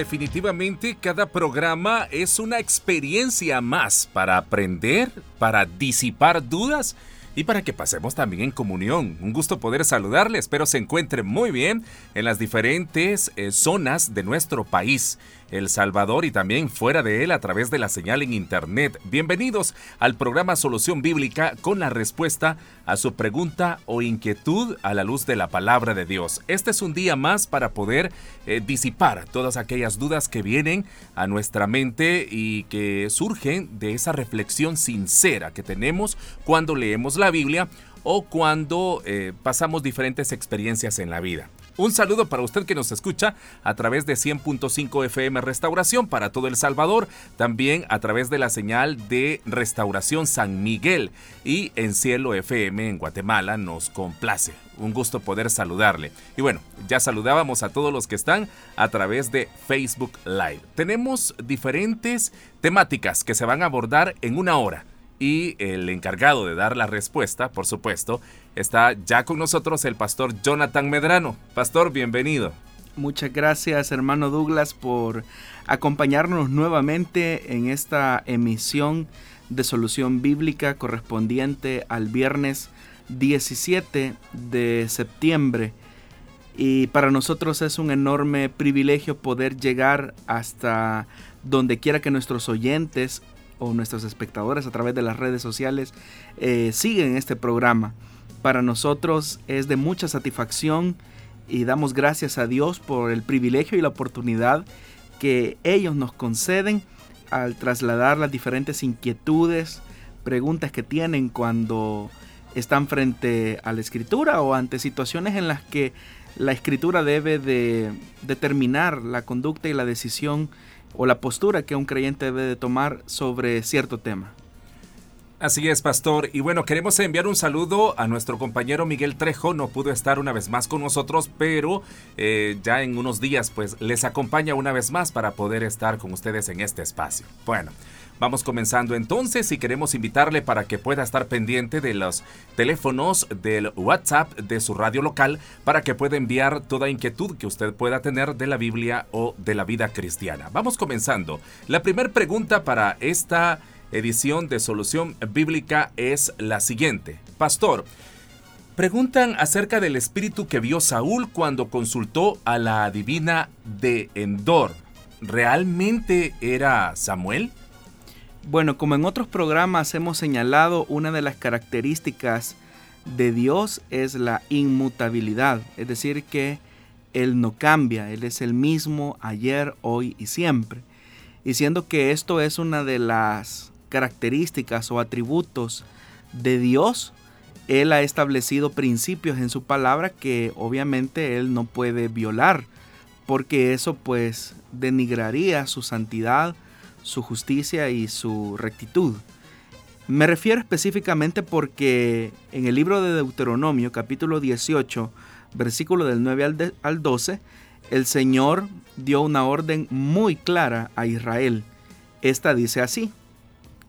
Definitivamente cada programa es una experiencia más para aprender, para disipar dudas y para que pasemos también en comunión. Un gusto poder saludarle, espero se encuentre muy bien en las diferentes eh, zonas de nuestro país. El Salvador y también fuera de él a través de la señal en Internet. Bienvenidos al programa Solución Bíblica con la respuesta a su pregunta o inquietud a la luz de la palabra de Dios. Este es un día más para poder eh, disipar todas aquellas dudas que vienen a nuestra mente y que surgen de esa reflexión sincera que tenemos cuando leemos la Biblia o cuando eh, pasamos diferentes experiencias en la vida. Un saludo para usted que nos escucha a través de 100.5 FM Restauración para todo El Salvador, también a través de la señal de Restauración San Miguel y en Cielo FM en Guatemala nos complace. Un gusto poder saludarle. Y bueno, ya saludábamos a todos los que están a través de Facebook Live. Tenemos diferentes temáticas que se van a abordar en una hora y el encargado de dar la respuesta, por supuesto, está ya con nosotros el pastor Jonathan Medrano. Pastor, bienvenido. Muchas gracias, hermano Douglas, por acompañarnos nuevamente en esta emisión de solución bíblica correspondiente al viernes 17 de septiembre. Y para nosotros es un enorme privilegio poder llegar hasta donde quiera que nuestros oyentes o nuestros espectadores a través de las redes sociales eh, siguen este programa. Para nosotros es de mucha satisfacción y damos gracias a Dios por el privilegio y la oportunidad que ellos nos conceden al trasladar las diferentes inquietudes, preguntas que tienen cuando están frente a la escritura o ante situaciones en las que la escritura debe de determinar la conducta y la decisión o la postura que un creyente debe de tomar sobre cierto tema. Así es, pastor. Y bueno, queremos enviar un saludo a nuestro compañero Miguel Trejo. No pudo estar una vez más con nosotros, pero eh, ya en unos días pues les acompaña una vez más para poder estar con ustedes en este espacio. Bueno. Vamos comenzando entonces y queremos invitarle para que pueda estar pendiente de los teléfonos del WhatsApp de su radio local para que pueda enviar toda inquietud que usted pueda tener de la Biblia o de la vida cristiana. Vamos comenzando. La primera pregunta para esta edición de Solución Bíblica es la siguiente. Pastor, preguntan acerca del espíritu que vio Saúl cuando consultó a la adivina de Endor. ¿Realmente era Samuel? Bueno, como en otros programas hemos señalado, una de las características de Dios es la inmutabilidad, es decir, que Él no cambia, Él es el mismo ayer, hoy y siempre. Y siendo que esto es una de las características o atributos de Dios, Él ha establecido principios en su palabra que obviamente Él no puede violar, porque eso pues denigraría su santidad, su justicia y su rectitud. Me refiero específicamente porque en el libro de Deuteronomio capítulo 18, versículo del 9 al, 12, el Señor dio una orden muy clara a Israel. Esta dice así,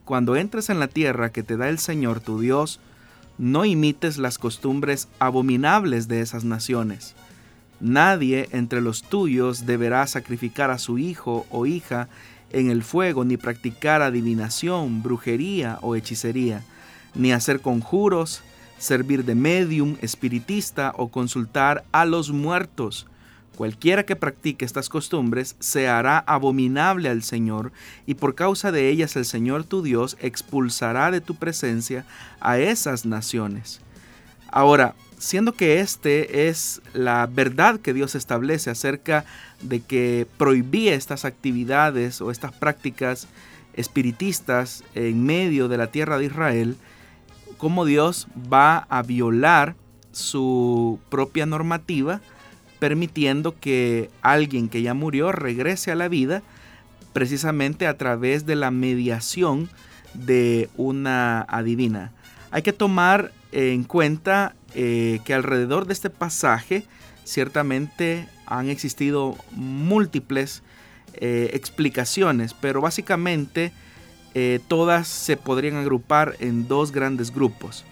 Cuando entres en la tierra que te da el Señor tu Dios, no imites las costumbres abominables de esas naciones. Nadie entre los tuyos deberá sacrificar a su hijo o hija en el fuego, ni practicar adivinación, brujería o hechicería, ni hacer conjuros, servir de medium, espiritista o consultar a los muertos. Cualquiera que practique estas costumbres se hará abominable al Señor, y por causa de ellas el Señor tu Dios expulsará de tu presencia a esas naciones. Ahora, siendo que este es la verdad que Dios establece acerca de que prohibía estas actividades o estas prácticas espiritistas en medio de la tierra de Israel, cómo Dios va a violar su propia normativa permitiendo que alguien que ya murió regrese a la vida precisamente a través de la mediación de una adivina. Hay que tomar en cuenta eh, que alrededor de este pasaje ciertamente han existido múltiples eh, explicaciones, pero básicamente eh, todas se podrían agrupar en dos grandes grupos.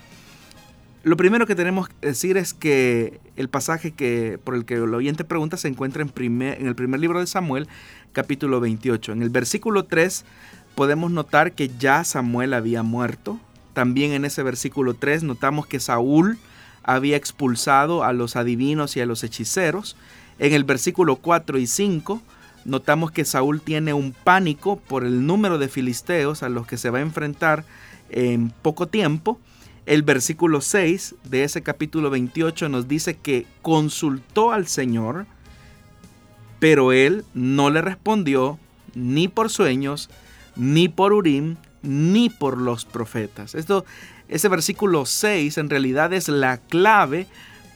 Lo primero que tenemos que decir es que el pasaje que, por el que el oyente pregunta se encuentra en, primer, en el primer libro de Samuel, capítulo 28. En el versículo 3 podemos notar que ya Samuel había muerto. También en ese versículo 3 notamos que Saúl había expulsado a los adivinos y a los hechiceros. En el versículo 4 y 5 notamos que Saúl tiene un pánico por el número de filisteos a los que se va a enfrentar en poco tiempo. El versículo 6 de ese capítulo 28 nos dice que consultó al Señor, pero él no le respondió ni por sueños, ni por Urim, ni por los profetas. Esto, ese versículo 6 en realidad es la clave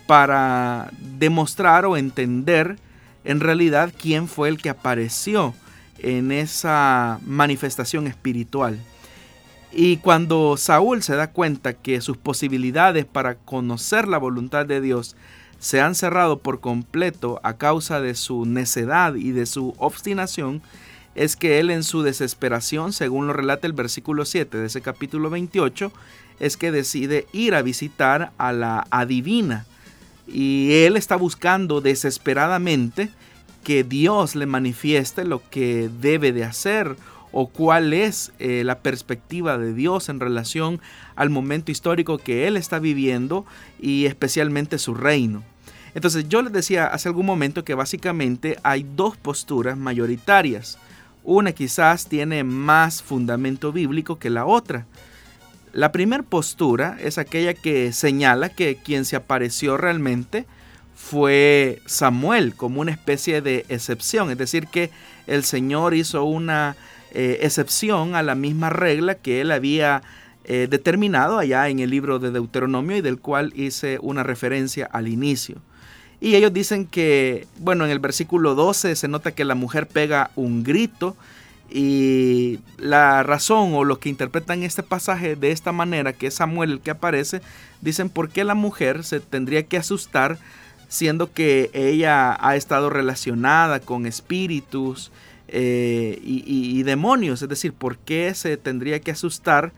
para demostrar o entender en realidad quién fue el que apareció en esa manifestación espiritual. Y cuando Saúl se da cuenta que sus posibilidades para conocer la voluntad de Dios se han cerrado por completo a causa de su necedad y de su obstinación, es que él en su desesperación, según lo relata el versículo 7 de ese capítulo 28, es que decide ir a visitar a la adivina. Y él está buscando desesperadamente que Dios le manifieste lo que debe de hacer o cuál es eh, la perspectiva de Dios en relación al momento histórico que Él está viviendo y especialmente su reino. Entonces yo les decía hace algún momento que básicamente hay dos posturas mayoritarias. Una quizás tiene más fundamento bíblico que la otra. La primera postura es aquella que señala que quien se apareció realmente fue Samuel como una especie de excepción, es decir, que el Señor hizo una eh, excepción a la misma regla que él había eh, determinado allá en el libro de Deuteronomio y del cual hice una referencia al inicio. Y ellos dicen que, bueno, en el versículo 12 se nota que la mujer pega un grito y la razón o lo que interpretan este pasaje de esta manera, que es Samuel el que aparece, dicen por qué la mujer se tendría que asustar siendo que ella ha estado relacionada con espíritus eh, y, demonios. Es decir, ¿por qué se tendría que asustar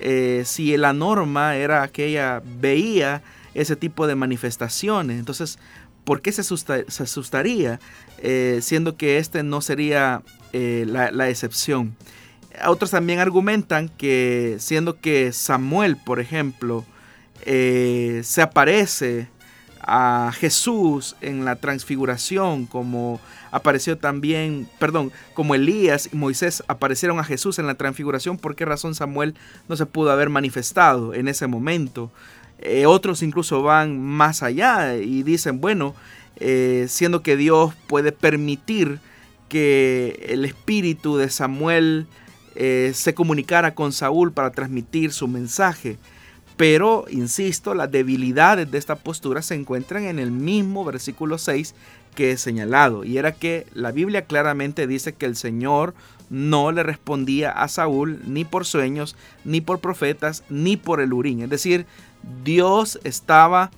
eh, si la norma era que ella veía ese tipo de manifestaciones? Entonces, ¿por qué se, asustaría eh, siendo que este no sería la, la, excepción? Otros también argumentan que siendo que Samuel, por ejemplo, se aparece a Jesús en la transfiguración, como apareció también, perdón, como Elías y Moisés aparecieron a Jesús en la transfiguración, ¿por qué razón Samuel no se pudo haber manifestado en ese momento? Eh, otros incluso van más allá y dicen, bueno, eh, siendo que Dios puede permitir que el espíritu de Samuel eh, se comunicara con Saúl para transmitir su mensaje. Pero, insisto, las debilidades de esta postura se encuentran en el mismo versículo 6 que he señalado. Y era que la Biblia claramente dice que el Señor no le respondía a Saúl ni por sueños, ni por profetas, ni por el urín. Es decir, Dios estaba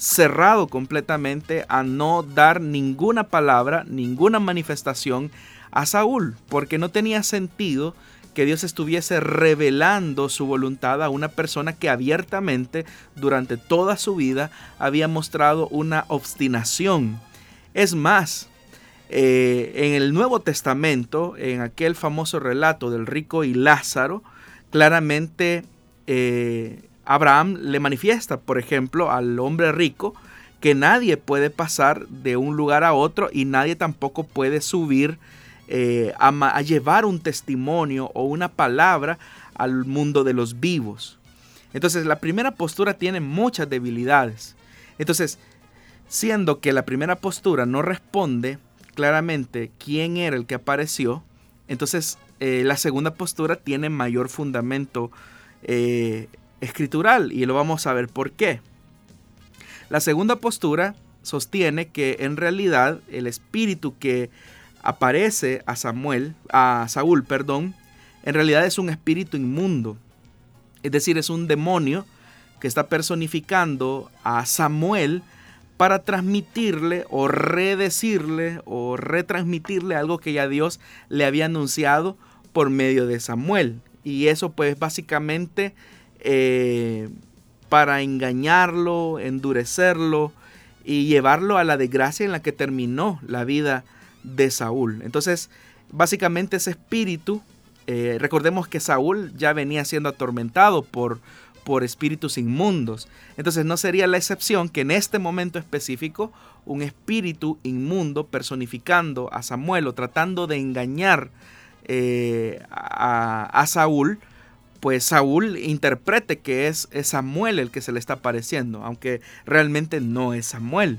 cerrado completamente a no dar ninguna palabra, ninguna manifestación a Saúl, porque no tenía sentido que Dios estuviese revelando su voluntad a una persona que abiertamente durante toda su vida había mostrado una obstinación. Es más, eh, en el Nuevo Testamento, en aquel famoso relato del rico y Lázaro, claramente eh, Abraham le manifiesta, por ejemplo, al hombre rico que nadie puede pasar de un lugar a otro y nadie tampoco puede subir eh, a, llevar un testimonio o una palabra al mundo de los vivos. Entonces la primera postura tiene muchas debilidades. Entonces, siendo que la primera postura no responde claramente quién era el que apareció, entonces eh, la segunda postura tiene mayor fundamento eh, escritural y lo vamos a ver por qué. La segunda postura sostiene que en realidad el espíritu que aparece a Samuel, a Saúl, perdón, en realidad es un espíritu inmundo. Es decir, es un demonio que está personificando a Samuel para transmitirle o redecirle o retransmitirle algo que ya Dios le había anunciado por medio de Samuel. Y eso pues básicamente eh, para engañarlo, endurecerlo y llevarlo a la desgracia en la que terminó la vida de Saúl. Entonces, básicamente ese espíritu, eh, recordemos que Saúl ya venía siendo atormentado por, por espíritus inmundos. Entonces no sería la excepción que en este momento específico un espíritu inmundo personificando a Samuel o tratando de engañar eh, a, a Saúl, pues Saúl interprete que es, Samuel el que se le está apareciendo, aunque realmente no es Samuel.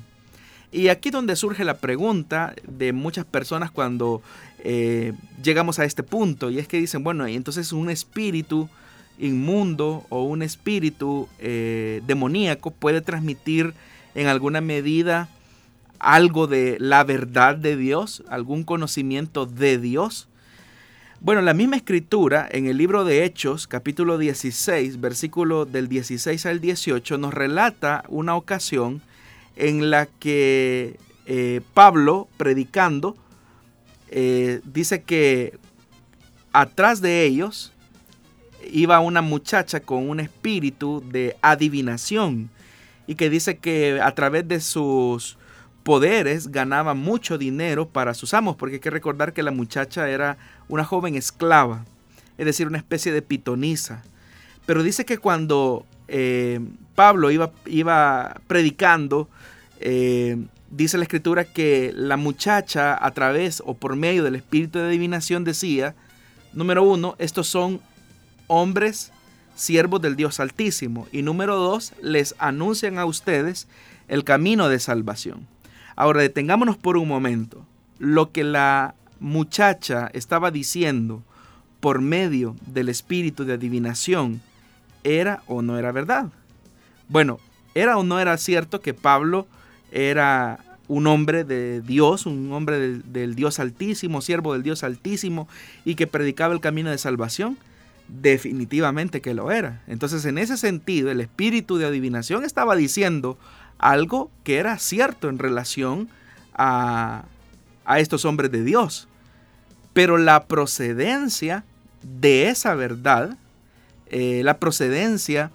Y aquí donde surge la pregunta de muchas personas cuando eh, llegamos a este punto, y es que dicen, bueno, entonces un espíritu inmundo o un espíritu eh, demoníaco puede transmitir en alguna medida algo de la verdad de Dios, algún conocimiento de Dios. Bueno, la misma escritura en el libro de Hechos, capítulo 16, versículo del 16 al 18, nos relata una ocasión en la que eh, Pablo, predicando, eh, dice que atrás de ellos iba una muchacha con un espíritu de adivinación y que dice que a través de sus poderes ganaba mucho dinero para sus amos, porque hay que recordar que la muchacha era una joven esclava, es decir, una especie de pitonisa. Pero dice que cuando eh, Pablo iba, iba predicando, eh, dice la escritura que la muchacha a través o por medio del espíritu de adivinación decía, número uno, estos son hombres siervos del Dios Altísimo. Y número dos, les anuncian a ustedes el camino de salvación. Ahora detengámonos por un momento. Lo que la muchacha estaba diciendo por medio del espíritu de adivinación, ¿era o no era verdad? Bueno, ¿era o no era cierto que Pablo era un hombre de Dios, un hombre del, Dios altísimo, siervo del Dios altísimo, y que predicaba el camino de salvación? Definitivamente que lo era. Entonces, en ese sentido, el espíritu de adivinación estaba diciendo algo que era cierto en relación a, a estos hombres de Dios. Pero la procedencia de esa verdad, eh, la procedencia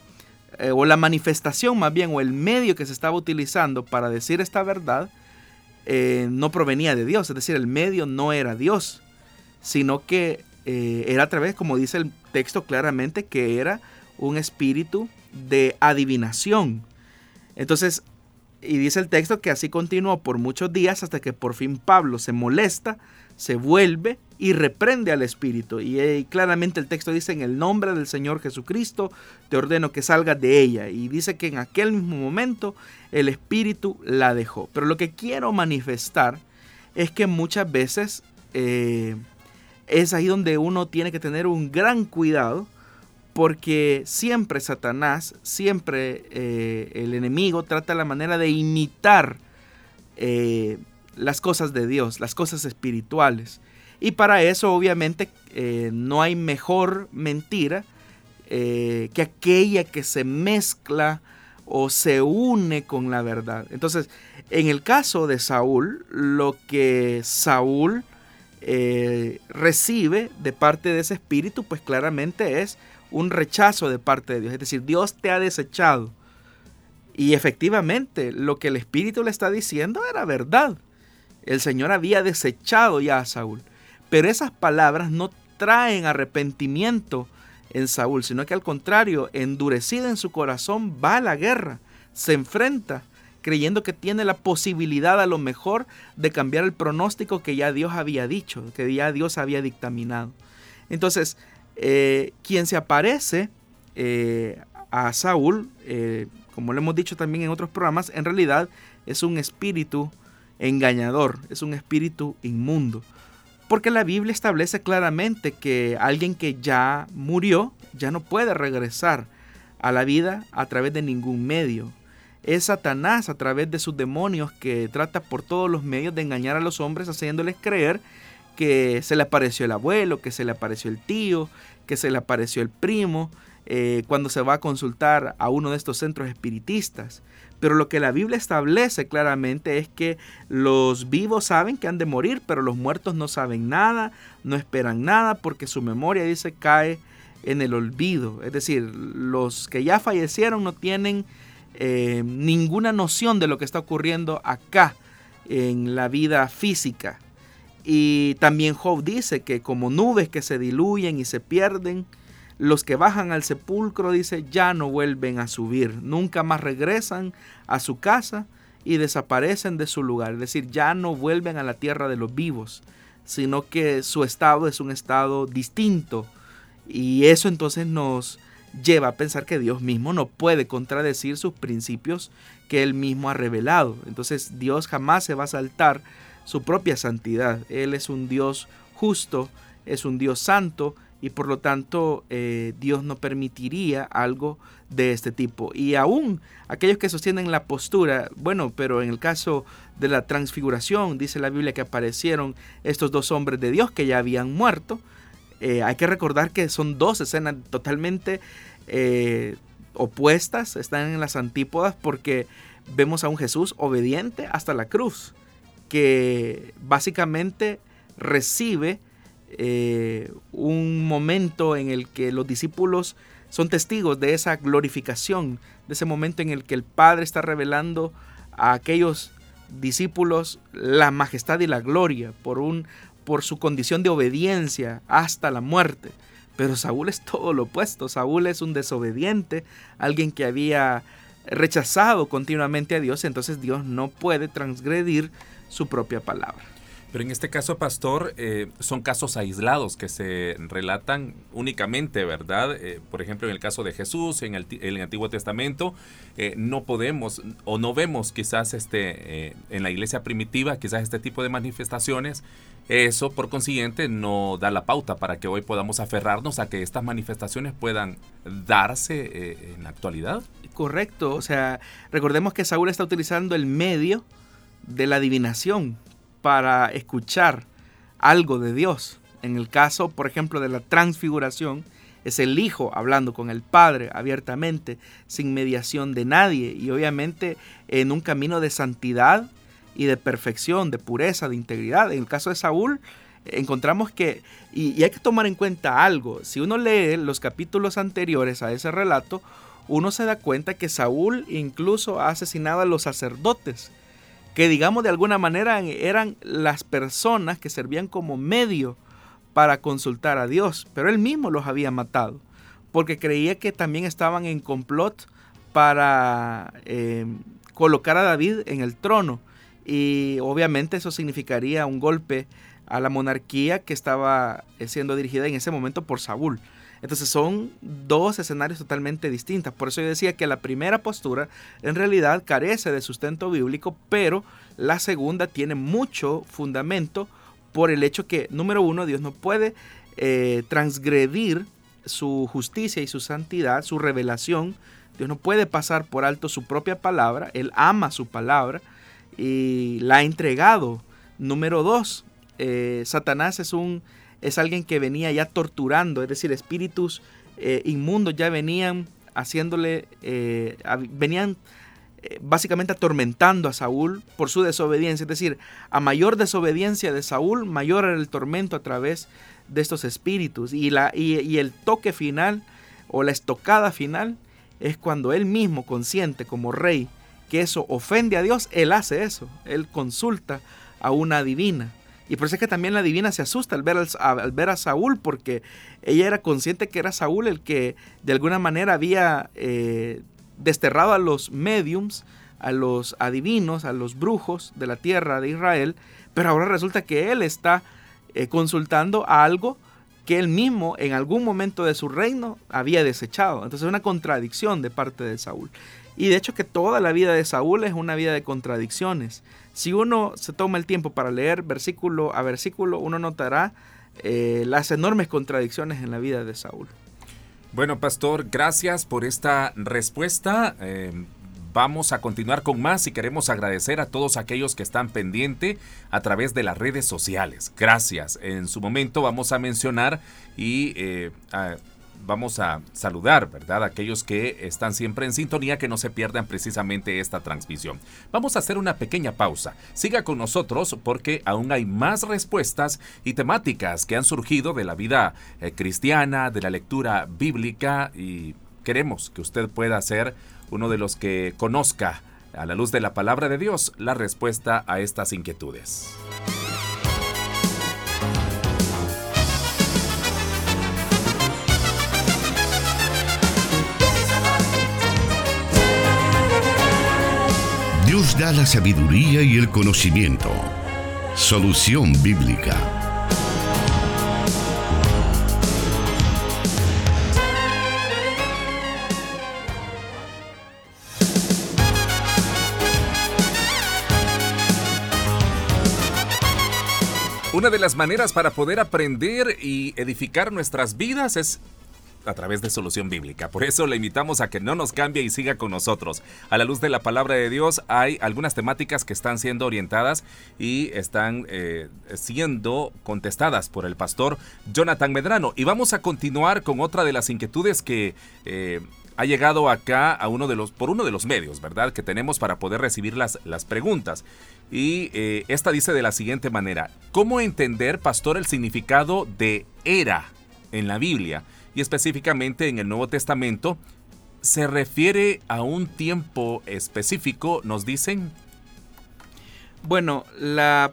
eh, o la manifestación más bien o el medio que se estaba utilizando para decir esta verdad, eh, no provenía de Dios, es decir, el medio no era Dios, sino que era a través, como dice el texto claramente, que era un espíritu de adivinación. Entonces, y dice el texto que así continuó por muchos días hasta que por fin Pablo se molesta, se vuelve y reprende al espíritu. Y, eh, claramente el texto dice, en el nombre del Señor Jesucristo, te ordeno que salgas de ella. Y dice que en aquel mismo momento el espíritu la dejó. Pero lo que quiero manifestar es que muchas veces eh, es ahí donde uno tiene que tener un gran cuidado porque siempre Satanás, siempre eh, el enemigo trata la manera de imitar las cosas de Dios, las cosas espirituales. Y para eso obviamente eh, no hay mejor mentira que aquella que se mezcla o se une con la verdad. Entonces, en el caso de Saúl, lo que Saúl recibe de parte de ese espíritu, pues claramente es un rechazo de parte de Dios. Es decir, Dios te ha desechado. Y efectivamente, lo que el Espíritu le está diciendo era verdad. El Señor había desechado ya a Saúl. Pero esas palabras no traen arrepentimiento en Saúl, sino que al contrario, endurecido en su corazón, va a la guerra, se enfrenta, creyendo que tiene la posibilidad a lo mejor de cambiar el pronóstico que ya Dios había dicho, que ya Dios había dictaminado. Entonces, eh, quien se aparece eh, a Saúl, eh, como lo hemos dicho también en otros programas, en realidad es un espíritu engañador, es un espíritu inmundo. Porque la Biblia establece claramente que alguien que ya murió ya no puede regresar a la vida a través de ningún medio. es Satanás a través de sus demonios que trata por todos los medios de engañar a los hombres haciéndoles creer que se le apareció el abuelo, que se le apareció el tío, que se le apareció el primo, eh, cuando se va a consultar a uno de estos centros espiritistas. Pero lo que la Biblia establece claramente es que los vivos saben que han de morir, pero los muertos no saben nada, no esperan nada, porque su memoria, dice, cae en el olvido. Es decir, los que ya fallecieron no tienen eh, ninguna noción de lo que está ocurriendo acá en la vida física. Y también Job dice que como nubes que se diluyen y se pierden, los que bajan al sepulcro, dice, ya no vuelven a subir, nunca más regresan a su casa y desaparecen de su lugar. Es decir, ya no vuelven a la tierra de los vivos, sino que su estado es un estado distinto. Y eso entonces nos lleva a pensar que Dios mismo no puede contradecir sus principios que él mismo ha revelado. Entonces Dios jamás se va a saltar su propia santidad. Él es un Dios justo, es un Dios santo y por lo tanto eh, Dios no permitiría algo de este tipo. Y aún aquellos que sostienen la postura, bueno, pero en el caso de la transfiguración, dice la Biblia que aparecieron estos dos hombres de Dios que ya habían muerto, eh, hay que recordar que son dos escenas totalmente eh, opuestas, están en las antípodas porque vemos a un Jesús obediente hasta la cruz, que básicamente recibe eh, un momento en el que los discípulos son testigos de esa glorificación, de ese momento en el que el Padre está revelando a aquellos discípulos la majestad y la gloria por, un, por su condición de obediencia hasta la muerte. Pero Saúl es todo lo opuesto. Saúl es un desobediente, alguien que había rechazado continuamente a Dios, entonces Dios no puede transgredir su propia palabra. Pero en este caso, pastor, eh, son casos aislados que se relatan únicamente, ¿verdad? Eh, por ejemplo, en el caso de Jesús, en el, Antiguo Testamento, eh, no podemos o no vemos quizás este, en la iglesia primitiva, quizás este tipo de manifestaciones. Eso, por consiguiente, no da la pauta para que hoy podamos aferrarnos a que estas manifestaciones puedan darse en la actualidad. Correcto, o sea, recordemos que Saúl está utilizando el medio de la adivinación para escuchar algo de Dios. En el caso, por ejemplo, de la transfiguración, es el Hijo hablando con el Padre abiertamente, sin mediación de nadie y obviamente en un camino de santidad y de perfección, de pureza, de integridad. En el caso de Saúl, encontramos que, y, hay que tomar en cuenta algo, si uno lee los capítulos anteriores a ese relato, uno se da cuenta que Saúl incluso ha asesinado a los sacerdotes que digamos de alguna manera eran las personas que servían como medio para consultar a Dios, pero él mismo los había matado, porque creía que también estaban en complot para eh, colocar a David en el trono, y obviamente eso significaría un golpe a la monarquía que estaba eh, siendo dirigida en ese momento por Saúl. Entonces son dos escenarios totalmente distintos. Por eso yo decía que la primera postura en realidad carece de sustento bíblico, pero la segunda tiene mucho fundamento por el hecho que, número uno, Dios no puede eh, transgredir su justicia y su santidad, su revelación. Dios no puede pasar por alto su propia palabra. Él ama su palabra y la ha entregado. Número dos, eh, Satanás es un es alguien que venía ya torturando, es decir, espíritus eh, inmundos ya venían haciéndole, eh, venían eh, básicamente atormentando a Saúl por su desobediencia. Es decir, a mayor desobediencia de Saúl, mayor era el tormento a través de estos espíritus. Y, la, y el toque final o la estocada final es cuando él mismo, consciente como rey, que eso ofende a Dios, él hace eso. Él consulta a una divina. Y por eso es que también la divina se asusta al ver, al, ver a Saúl, porque ella era consciente que era Saúl el que de alguna manera había eh, desterrado a los mediums, a los adivinos, a los brujos de la tierra de Israel, pero ahora resulta que él está eh, consultando a algo que él mismo en algún momento de su reino había desechado. Entonces es una contradicción de parte de Saúl. Y de hecho que toda la vida de Saúl es una vida de contradicciones. Si uno se toma el tiempo para leer versículo a versículo, uno notará eh, las enormes contradicciones en la vida de Saúl. Bueno, pastor, gracias por esta respuesta. Eh, vamos a continuar con más y queremos agradecer a todos aquellos que están pendientes a través de las redes sociales. Gracias. En su momento vamos a mencionar y eh, vamos a saludar, ¿verdad? aquellos que están siempre en sintonía, que no se pierdan precisamente esta transmisión. Vamos a hacer una pequeña pausa. Siga con nosotros porque aún hay más respuestas y temáticas que han surgido de la vida eh, cristiana, de la lectura bíblica y queremos que usted pueda ser uno de los que conozca a la luz de la palabra de Dios la respuesta a estas inquietudes. Dios da la sabiduría y el conocimiento. Solución bíblica. Una de las maneras para poder aprender y edificar nuestras vidas es a través de Solución Bíblica. Por eso le invitamos a que no nos cambie y siga con nosotros. A la luz de la palabra de Dios hay algunas temáticas que están siendo orientadas y están eh, siendo contestadas por el pastor Jonathan Medrano. Y vamos a continuar con otra de las inquietudes que... Eh, ha llegado acá a uno de los, por uno de los medios, ¿verdad? Que tenemos para poder recibir las, las preguntas. Y eh, esta dice de la siguiente manera, ¿cómo entender, pastor, el significado de era en la Biblia? Y específicamente en el Nuevo Testamento, se refiere a un tiempo específico, nos dicen. Bueno, la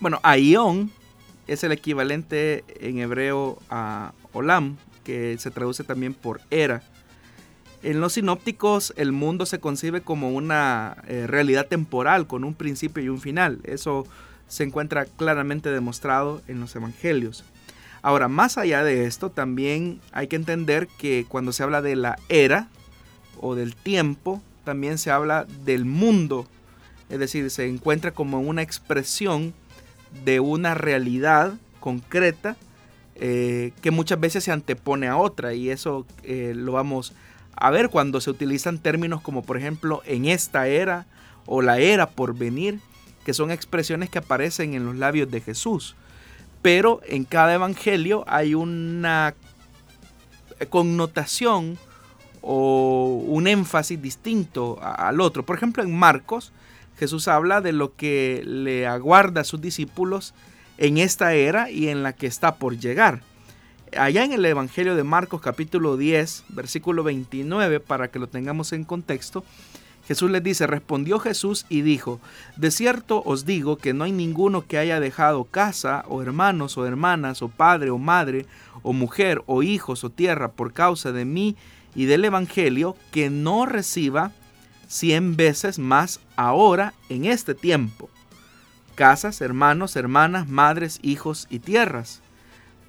bueno, Aion es el equivalente en hebreo a Olam, que se traduce también por era. En los sinópticos el mundo se concibe como una eh, realidad temporal con un principio y un final. Eso se encuentra claramente demostrado en los evangelios. Ahora, más allá de esto, también hay que entender que cuando se habla de la era o del tiempo, también se habla del mundo. Es decir, se encuentra como una expresión de una realidad concreta eh, que muchas veces se antepone a otra. Y eso eh, lo vamos a ver cuando se utilizan términos como por ejemplo en esta era o la era por venir, que son expresiones que aparecen en los labios de Jesús pero en cada evangelio hay una connotación o un énfasis distinto al otro. Por ejemplo, en Marcos, Jesús habla de lo que le aguarda a sus discípulos en esta era y en la que está por llegar. Allá en el Evangelio de Marcos capítulo 10, versículo 29, para que lo tengamos en contexto, Jesús les dice, respondió Jesús y dijo, de cierto os digo que no hay ninguno que haya dejado casa o hermanos o hermanas o padre o madre o mujer o hijos o tierra por causa de mí y del Evangelio que no reciba cien veces más ahora en este tiempo. Casas, hermanos, hermanas, madres, hijos y tierras,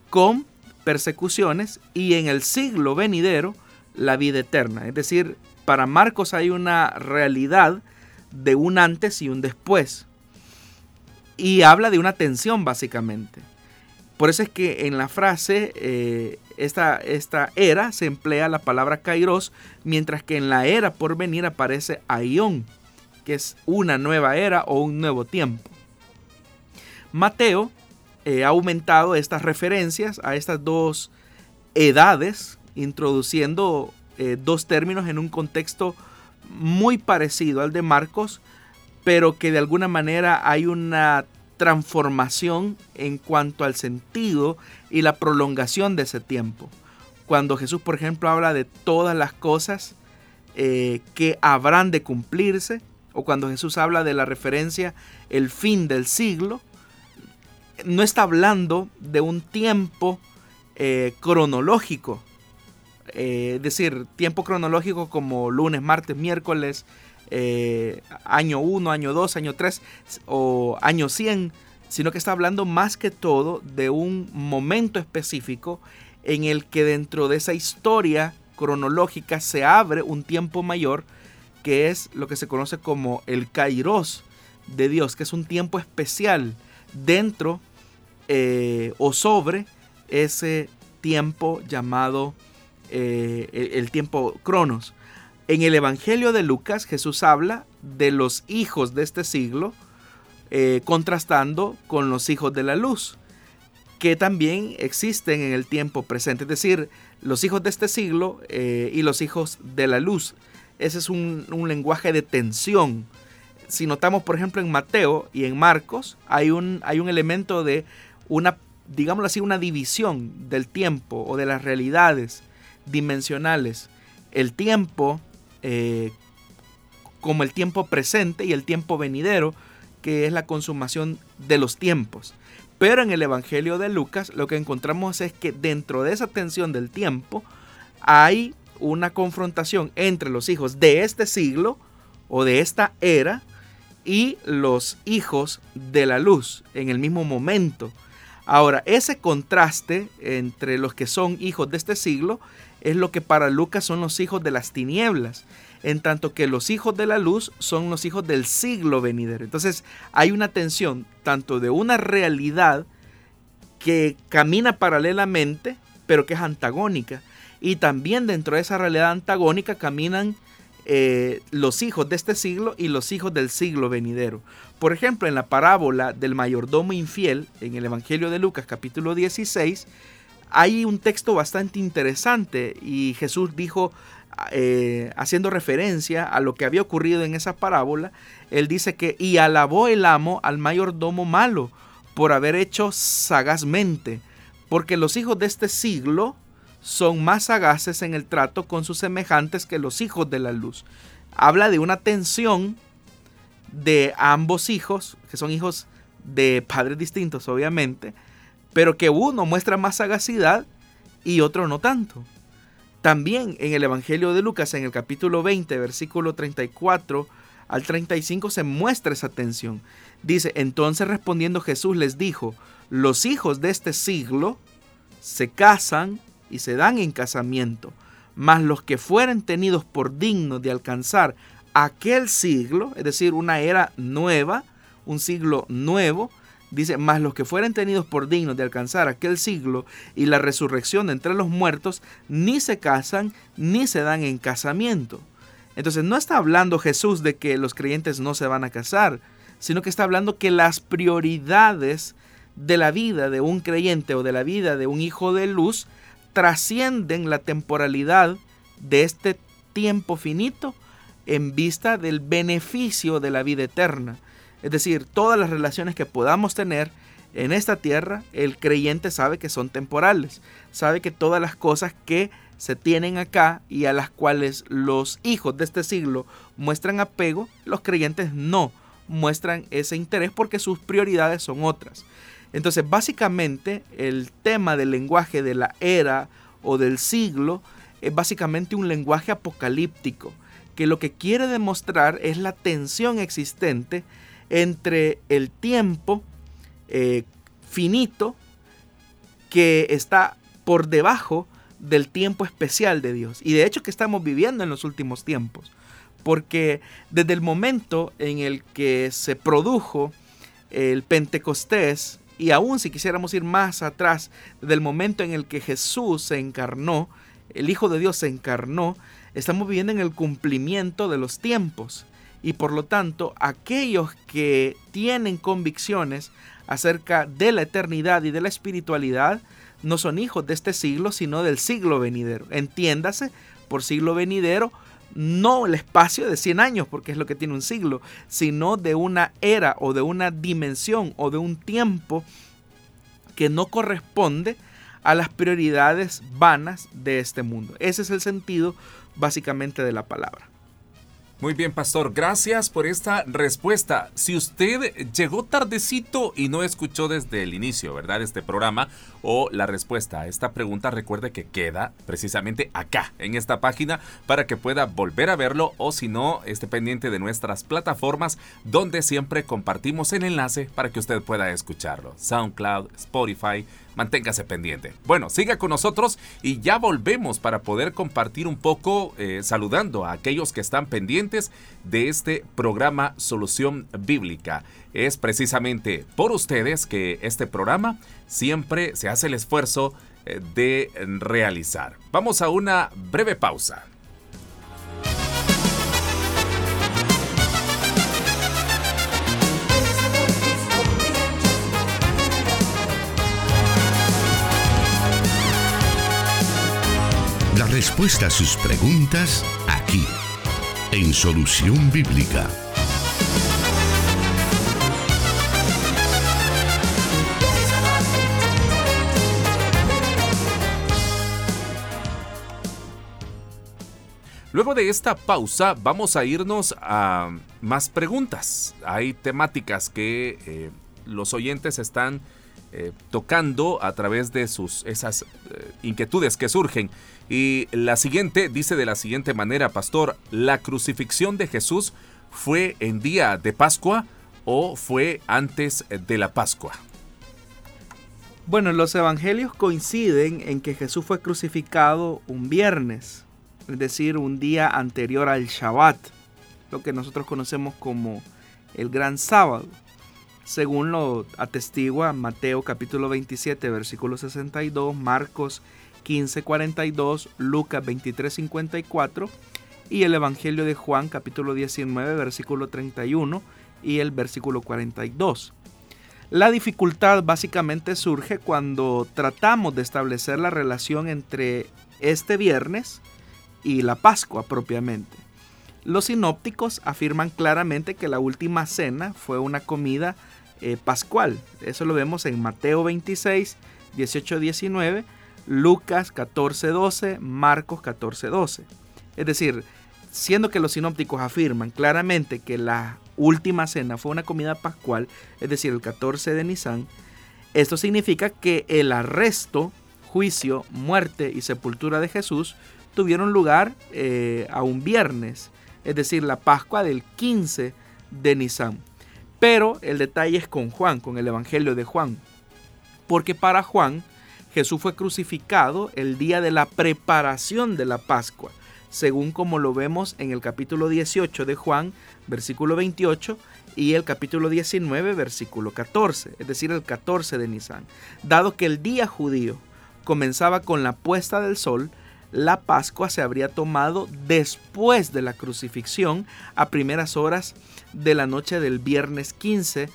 con persecuciones y en el siglo venidero la vida eterna. Es decir, para Marcos hay una realidad de un antes y un después. Y habla de una tensión básicamente. Por eso es que en la frase, eh, esta, esta, era, se emplea la palabra kairos, mientras que en la era por venir aparece aion, que es una nueva era o un nuevo tiempo. Mateo eh, ha aumentado estas referencias a estas dos edades, introduciendo eh, dos términos en un contexto muy parecido al de Marcos, pero que de alguna manera hay una transformación en cuanto al sentido y la prolongación de ese tiempo. Cuando Jesús, por ejemplo, habla de todas las cosas eh, que habrán de cumplirse, o cuando Jesús habla de la referencia el fin del siglo, no está hablando de un tiempo eh, cronológico, eh, decir, tiempo cronológico como lunes, martes, miércoles, eh, año 1, año 2, año 3 o año 100, sino que está hablando más que todo de un momento específico en el que dentro de esa historia cronológica se abre un tiempo mayor que es lo que se conoce como el kairos de Dios, que es un tiempo especial dentro eh, o sobre ese tiempo llamado eh, el, tiempo cronos. En el Evangelio de Lucas Jesús habla de los hijos de este siglo eh, contrastando con los hijos de la luz, que también existen en el tiempo presente, es decir, los hijos de este siglo eh, y los hijos de la luz. Ese es un, un lenguaje de tensión. Si notamos, por ejemplo, en Mateo y en Marcos, hay un, hay un elemento de una, digámoslo así, una división del tiempo o de las realidades dimensionales. El tiempo eh, como el tiempo presente y el tiempo venidero, que es la consumación de los tiempos. Pero en el Evangelio de Lucas lo que encontramos es que dentro de esa tensión del tiempo hay una confrontación entre los hijos de este siglo o de esta era y los hijos de la luz en el mismo momento. Ahora, ese contraste entre los que son hijos de este siglo es lo que para Lucas son los hijos de las tinieblas, en tanto que los hijos de la luz son los hijos del siglo venidero. Entonces hay una tensión tanto de una realidad que camina paralelamente, pero que es antagónica, y también dentro de esa realidad antagónica caminan eh, los hijos de este siglo y los hijos del siglo venidero. Por ejemplo, en la parábola del mayordomo infiel, en el Evangelio de Lucas capítulo 16, hay un texto bastante interesante y Jesús dijo, eh, haciendo referencia a lo que había ocurrido en esa parábola, él dice que y alabó el amo al mayordomo malo por haber hecho sagazmente, porque los hijos de este siglo son más sagaces en el trato con sus semejantes que los hijos de la luz. Habla de una tensión de ambos hijos, que son hijos de padres distintos obviamente, pero que uno muestra más sagacidad y otro no tanto. También en el Evangelio de Lucas, en el capítulo 20, versículo 34 al 35, se muestra esa tensión. Dice, entonces respondiendo Jesús les dijo, los hijos de este siglo se casan y se dan en casamiento, mas los que fueren tenidos por dignos de alcanzar aquel siglo, es decir, una era nueva, un siglo nuevo, Dice, más los que fueren tenidos por dignos de alcanzar aquel siglo y la resurrección entre los muertos, ni se casan ni se dan en casamiento. Entonces no está hablando Jesús de que los creyentes no se van a casar, sino que está hablando que las prioridades de la vida de un creyente o de la vida de un hijo de luz trascienden la temporalidad de este tiempo finito en vista del beneficio de la vida eterna. Es decir, todas las relaciones que podamos tener en esta tierra, el creyente sabe que son temporales, sabe que todas las cosas que se tienen acá y a las cuales los hijos de este siglo muestran apego, los creyentes no muestran ese interés porque sus prioridades son otras. Entonces, básicamente, el tema del lenguaje de la era o del siglo es básicamente un lenguaje apocalíptico, que lo que quiere demostrar es la tensión existente entre el tiempo eh, finito que está por debajo del tiempo especial de Dios. Y de hecho que estamos viviendo en los últimos tiempos. Porque desde el momento en el que se produjo el Pentecostés, y aún si quisiéramos ir más atrás, del momento en el que Jesús se encarnó, el Hijo de Dios se encarnó, estamos viviendo en el cumplimiento de los tiempos y por lo tanto aquellos que tienen convicciones acerca de la eternidad y de la espiritualidad no son hijos de este siglo, sino del siglo venidero. Entiéndase por siglo venidero no el espacio de 100 años, porque es lo que tiene un siglo, sino de una era o de una dimensión o de un tiempo que no corresponde a las prioridades vanas de este mundo. Ese es el sentido básicamente de la palabra. Muy bien, pastor, gracias por esta respuesta. Si usted llegó tardecito y no escuchó desde el inicio, ¿verdad? Este programa o la respuesta a esta pregunta, recuerde que queda precisamente acá, en esta página, para que pueda volver a verlo o si no, esté pendiente de nuestras plataformas donde siempre compartimos el enlace para que usted pueda escucharlo. SoundCloud, Spotify, manténgase pendiente. Bueno, siga con nosotros y ya volvemos para poder compartir un poco, eh, saludando a aquellos que están pendientes de este programa Solución Bíblica. Es precisamente por ustedes que este programa siempre se hace el esfuerzo eh, de realizar. Vamos a una breve pausa. Respuesta a sus preguntas aquí, en Solución Bíblica. Luego de esta pausa vamos a irnos a más preguntas. Hay temáticas que eh, los oyentes están eh, tocando a través de sus esas eh, inquietudes que surgen. Y la siguiente dice de la siguiente manera, pastor, ¿la crucifixión de Jesús fue en día de Pascua o fue antes de la Pascua? Bueno, los evangelios coinciden en que Jesús fue crucificado un viernes es decir, un día anterior al Shabbat, lo que nosotros conocemos como el Gran Sábado. Según lo atestigua Mateo capítulo 27, versículo 62, Marcos 15, 42, Lucas 23, 54 y el Evangelio de Juan capítulo 19, versículo 31 y el versículo 42. La dificultad básicamente surge cuando tratamos de establecer la relación entre este viernes y la Pascua propiamente. Los sinópticos afirman claramente que la última cena fue una comida eh, pascual. Eso lo vemos en Mateo 26, 18, 19, Lucas 14, 12, Marcos 14, 12. Es decir, siendo que los sinópticos afirman claramente que la última cena fue una comida pascual, es decir, el 14 de Nisan, esto significa que el arresto, juicio, muerte y sepultura de Jesús tuvieron lugar eh, a un viernes, es decir, la Pascua del 15 de Nisan. Pero el detalle es con Juan, con el Evangelio de Juan. Porque para Juan, Jesús fue crucificado el día de la preparación de la Pascua, según como lo vemos en el capítulo 18 de Juan, versículo 28, y el capítulo 19, versículo 14, es decir, el 14 de Nisan. Dado que el día judío comenzaba con la puesta del sol, la Pascua se habría tomado después de la crucifixión a primeras horas de la noche del viernes 15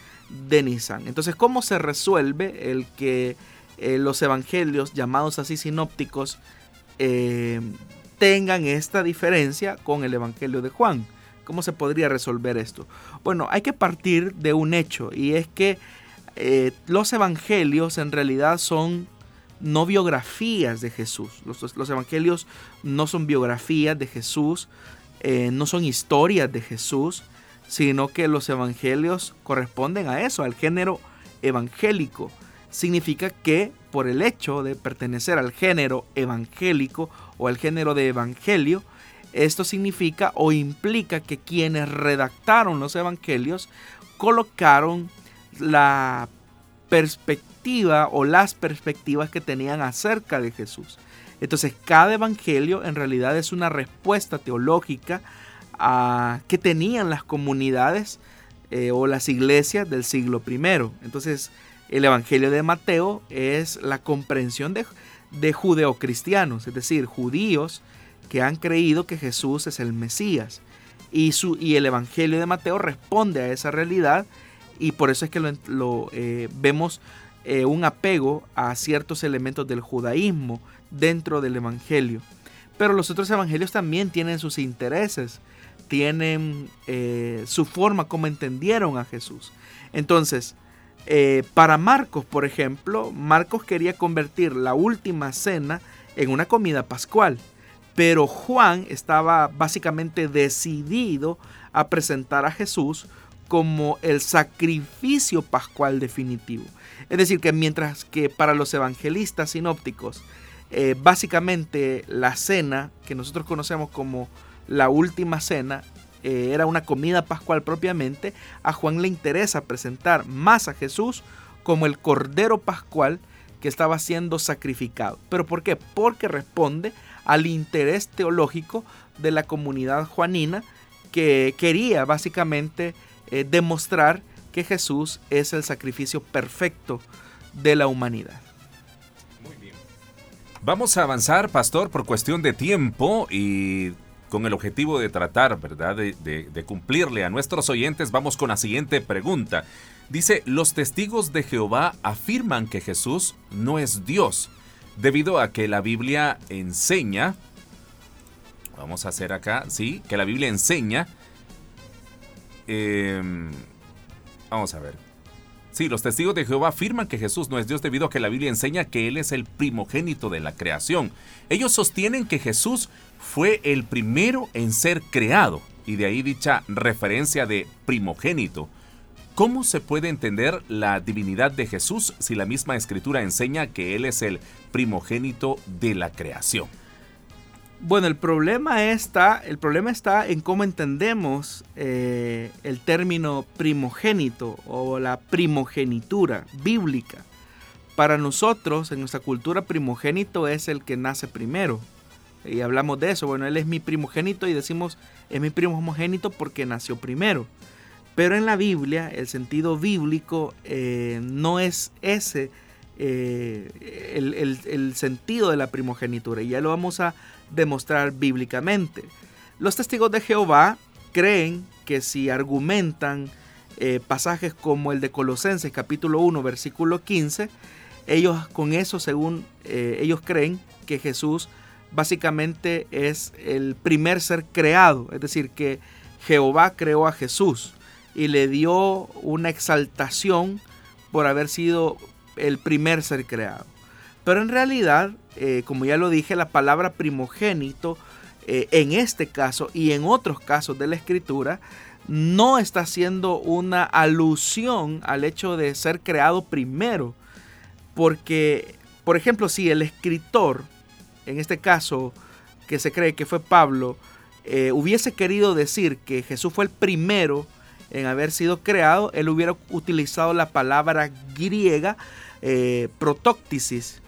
de Nisan. Entonces, ¿cómo se resuelve el que eh, los evangelios, llamados así sinópticos, eh, tengan esta diferencia con el evangelio de Juan? ¿Cómo se podría resolver esto? Bueno, hay que partir de un hecho y es que eh, los evangelios en realidad son no biografías de Jesús. Los, evangelios no son biografías de Jesús, no son historias de Jesús, sino que los evangelios corresponden a eso, al género evangélico. Significa que por el hecho de pertenecer al género evangélico o al género de evangelio, esto significa o implica que quienes redactaron los evangelios colocaron la perspectiva o las perspectivas que tenían acerca de Jesús. Entonces cada evangelio en realidad es una respuesta teológica a, que tenían las comunidades eh, o las iglesias del siglo I. Entonces el evangelio de Mateo es la comprensión de, de judeocristianos, es decir, judíos que han creído que Jesús es el Mesías. Y, su, y el evangelio de Mateo responde a esa realidad y por eso es que lo, eh, vemos eh, un apego a ciertos elementos del judaísmo dentro del Evangelio. Pero los otros evangelios también tienen sus intereses, tienen eh, su forma como entendieron a Jesús. Entonces, para Marcos, por ejemplo, Marcos quería convertir la última cena en una comida pascual, pero Juan estaba básicamente decidido a presentar a Jesús como el sacrificio pascual definitivo. Es decir, que mientras que para los evangelistas sinópticos, eh, básicamente la cena que nosotros conocemos como la última cena eh, era una comida pascual propiamente, a Juan le interesa presentar más a Jesús como el cordero pascual que estaba siendo sacrificado. ¿Pero por qué? Porque responde al interés teológico de la comunidad juanina que quería básicamente eh, demostrar que Jesús es el sacrificio perfecto de la humanidad. Muy bien. Vamos a avanzar, pastor, por cuestión de tiempo y con el objetivo de tratar, ¿verdad?, de, cumplirle a nuestros oyentes, vamos con la siguiente pregunta. Dice, los testigos de Jehová afirman que Jesús no es Dios, debido a que la Biblia enseña vamos a hacer acá, sí, que la Biblia enseña. Em, vamos a ver. Sí, los testigos de Jehová afirman que Jesús no es Dios debido a que la Biblia enseña que Él es el primogénito de la creación. Ellos sostienen que Jesús fue el primero en ser creado, y de ahí dicha referencia de primogénito. ¿Cómo se puede entender la divinidad de Jesús si la misma escritura enseña que Él es el primogénito de la creación? Bueno, el problema está, el problema está en cómo entendemos eh, el término primogénito o la primogenitura bíblica. Para nosotros, en nuestra cultura, primogénito es el que nace primero. Y hablamos de eso. Bueno, él es mi primogénito y decimos es mi primogénito porque nació primero. Pero en la Biblia, el sentido bíblico eh, no es ese eh, el, sentido de la primogenitura. Y ya lo vamos a demostrar bíblicamente. Los testigos de Jehová creen que si argumentan eh, pasajes como el de Colosenses capítulo 1 versículo 15, ellos con eso, según ellos creen que Jesús básicamente es el primer ser creado, es decir, que Jehová creó a Jesús y le dio una exaltación por haber sido el primer ser creado. Pero en realidad, eh, como ya lo dije, la palabra primogénito eh, en este caso y en otros casos de la escritura no está haciendo una alusión al hecho de ser creado primero. Porque, por ejemplo, si el escritor, en este caso que se cree que fue Pablo, eh, hubiese querido decir que Jesús fue el primero en haber sido creado, él hubiera utilizado la palabra griega eh, protóctisis,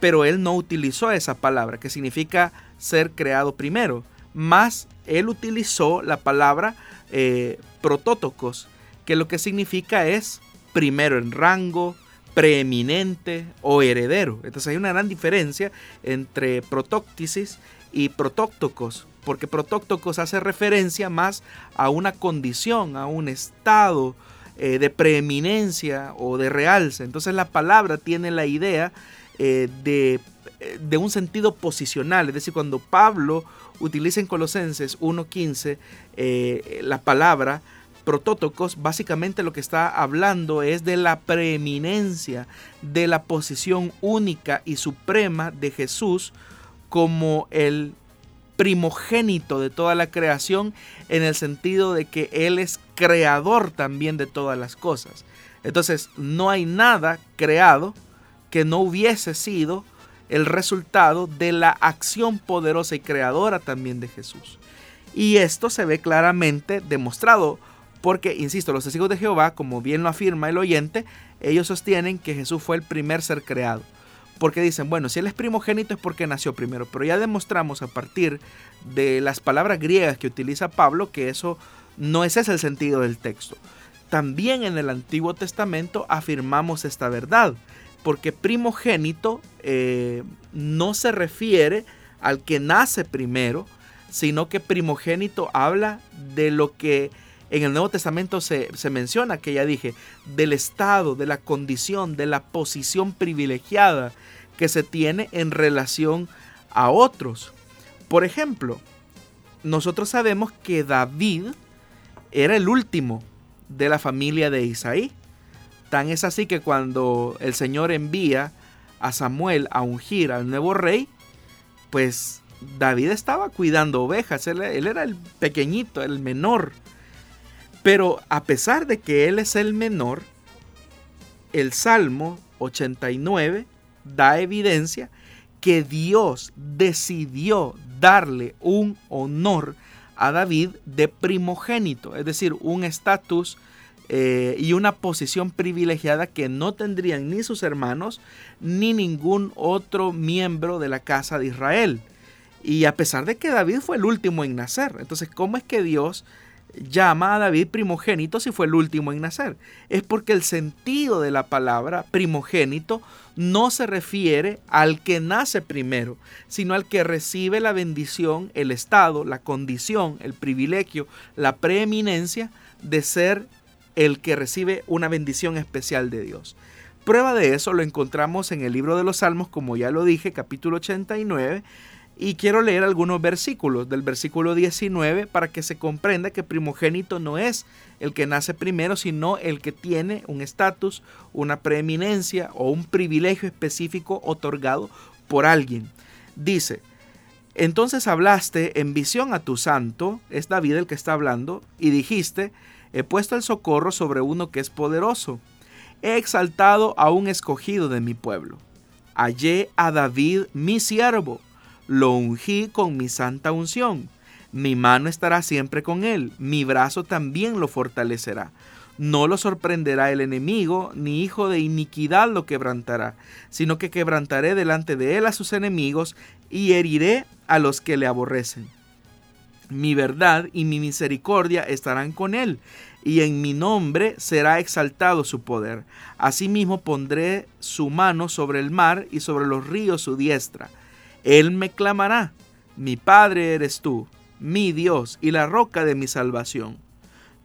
pero él no utilizó esa palabra, que significa ser creado primero, más él utilizó la palabra eh, protótocos, que lo que significa es primero en rango, preeminente o heredero. Entonces hay una gran diferencia entre protóctisis y protóctocos, porque protóctocos hace referencia más a una condición, a un estado, eh, de preeminencia o de realce. Entonces la palabra tiene la idea eh, de, eh, de, un sentido posicional. Es decir, cuando Pablo utiliza en Colosenses 1.15 la palabra protótocos, básicamente lo que está hablando es de la preeminencia, de la posición única y suprema de Jesús como el primogénito de toda la creación en el sentido de que Él es creador también de todas las cosas. Entonces no hay nada creado que no hubiese sido el resultado de la acción poderosa y creadora también de Jesús. Y esto se ve claramente demostrado porque, insisto, los testigos de Jehová, como bien lo afirma el oyente, ellos sostienen que Jesús fue el primer ser creado porque dicen, bueno, si él es primogénito es porque nació primero, pero ya demostramos a partir de las palabras griegas que utiliza Pablo que eso no es ese el sentido del texto. También en el Antiguo Testamento afirmamos esta verdad, porque primogénito eh, no se refiere al que nace primero, sino que primogénito habla de lo que en el Nuevo Testamento se, se, menciona, que ya dije, del estado, de la condición, de la posición privilegiada que se tiene en relación a otros. Por ejemplo, nosotros sabemos que David era el último de la familia de Isaí. Tan es así que cuando el Señor envía a Samuel a ungir al nuevo rey, pues David estaba cuidando ovejas, él, él, era el pequeñito, el menor. Pero a pesar de que él es el menor, el Salmo 89 da evidencia que Dios decidió darle un honor a David de primogénito, es decir, un estatus eh, y una posición privilegiada que no tendrían ni sus hermanos ni ningún otro miembro de la casa de Israel. Y a pesar de que David fue el último en nacer, entonces, ¿cómo es que Dios llama a David primogénito si fue el último en nacer. Es porque el sentido de la palabra primogénito no se refiere al que nace primero, sino al que recibe la bendición, el estado, la condición, el privilegio, la preeminencia de ser el que recibe una bendición especial de Dios. Prueba de eso lo encontramos en el libro de los Salmos, como ya lo dije, capítulo 89, Y quiero leer algunos versículos del versículo 19 para que se comprenda que primogénito no es el que nace primero, sino el que tiene un estatus, una preeminencia o un privilegio específico otorgado por alguien. Dice, entonces hablaste en visión a tu santo, es David el que está hablando, y dijiste, he puesto el socorro sobre uno que es poderoso, he exaltado a un escogido de mi pueblo. Hallé a David mi siervo, lo ungí con mi santa unción. Mi mano estará siempre con él, mi brazo también lo fortalecerá. No lo sorprenderá el enemigo, ni hijo de iniquidad lo quebrantará, sino que quebrantaré delante de él a sus enemigos y heriré a los que le aborrecen. Mi verdad y mi misericordia estarán con él, y en mi nombre será exaltado su poder. Asimismo pondré su mano sobre el mar y sobre los ríos su diestra. Él me clamará, mi Padre eres tú, mi Dios y la roca de mi salvación.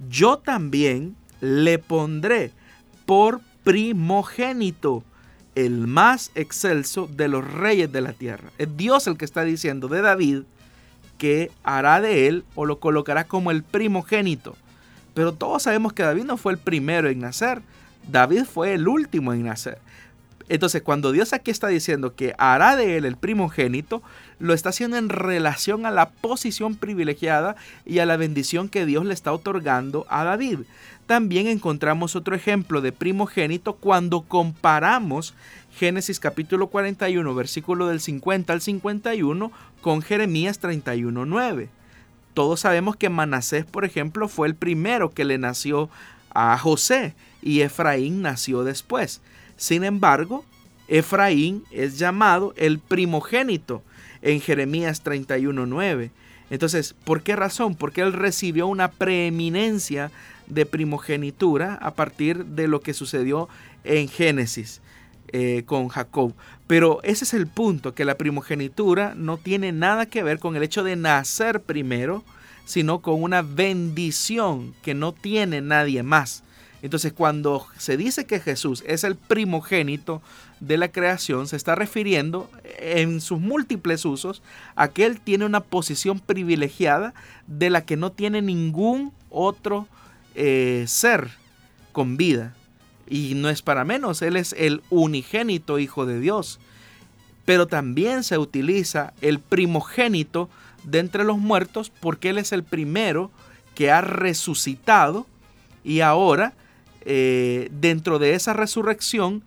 Yo también le pondré por primogénito, el más excelso de los reyes de la tierra. Es Dios el que está diciendo de David que hará de él o lo colocará como el primogénito. Pero todos sabemos que David no fue el primero en nacer, David fue el último en nacer. Entonces, cuando Dios aquí está diciendo que hará de él el primogénito, lo está haciendo en relación a la posición privilegiada y a la bendición que Dios le está otorgando a David. También encontramos otro ejemplo de primogénito cuando comparamos Génesis capítulo 41, versículo del 50 al 51 con Jeremías 31, 9. Todos sabemos que Manasés, por ejemplo, fue el primero que le nació a José y Efraín nació después. Sin embargo, Efraín es llamado el primogénito en Jeremías 31.9. Entonces, ¿por qué razón? Porque él recibió una preeminencia de primogenitura a partir de lo que sucedió en Génesis eh, con Jacob. Pero ese es el punto, que la primogenitura no tiene nada que ver con el hecho de nacer primero, sino con una bendición que no tiene nadie más. Entonces cuando se dice que Jesús es el primogénito de la creación, se está refiriendo en sus múltiples usos a que Él tiene una posición privilegiada de la que no tiene ningún otro eh, ser con vida. Y no es para menos, Él es el unigénito Hijo de Dios. Pero también se utiliza el primogénito de entre los muertos porque Él es el primero que ha resucitado y ahora eh, dentro de esa resurrección,